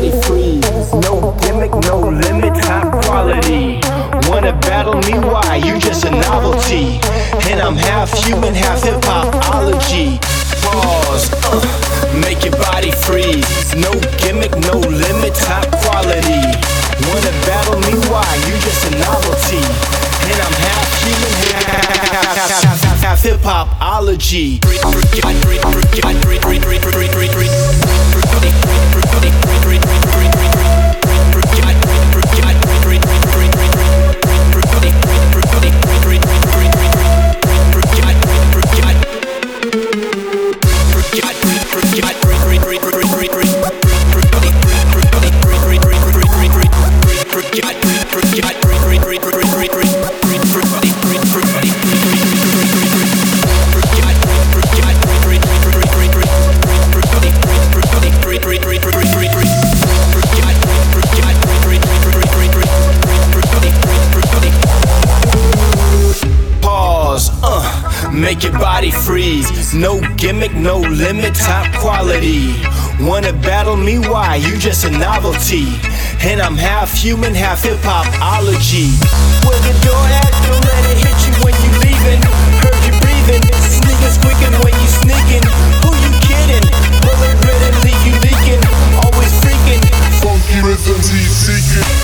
body freeze. No gimmick, no limit, top quality. Wanna battle me? Why? You just a novelty. And I'm half human, half hip hopology. Pause. Uh, make your body freeze. No gimmick, no limit, top quality. Wanna battle me? Why? You just a novelty. And I'm half human, half hip hopology. Make your body freeze. No gimmick, no limit, top quality. Wanna battle me? Why? You just a novelty. And I'm half human, half hip hopology. Where the door at? Don't let it hit you when you leaving. Heard you breathing, sneakers squeaking when you sneaking. Who you kidding? Bullet and leave you leaking. Always freaking. Funky rhythms he's seeking.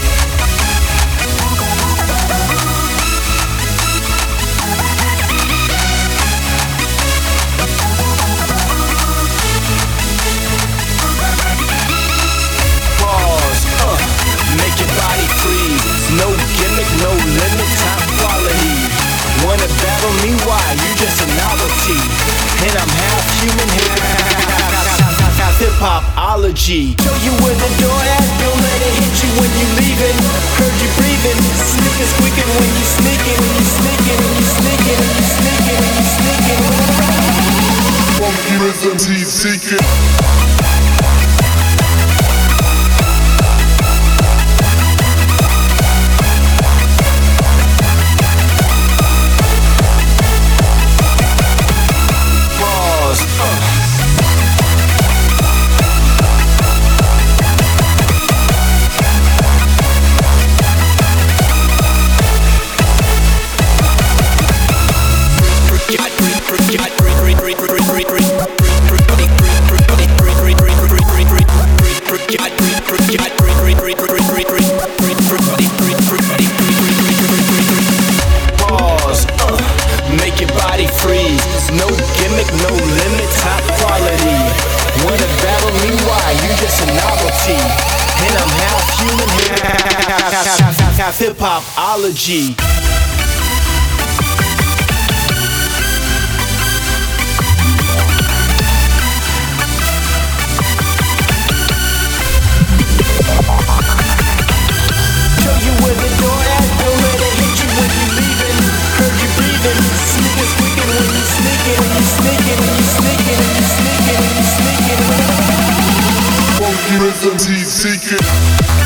Half, half hip hopology. Show you where the door at, don't let it hit you when you leaving. Heard you breathing, sneakers squeaking when you sneaking, when you sneaking, when you sneaking, when you sneaking, when you sneaking. Funky rhythms he's seeking. Why? You just a novelty. And I'm half human, half, half, half, half, half hip hopology. Rhythms he's seeking.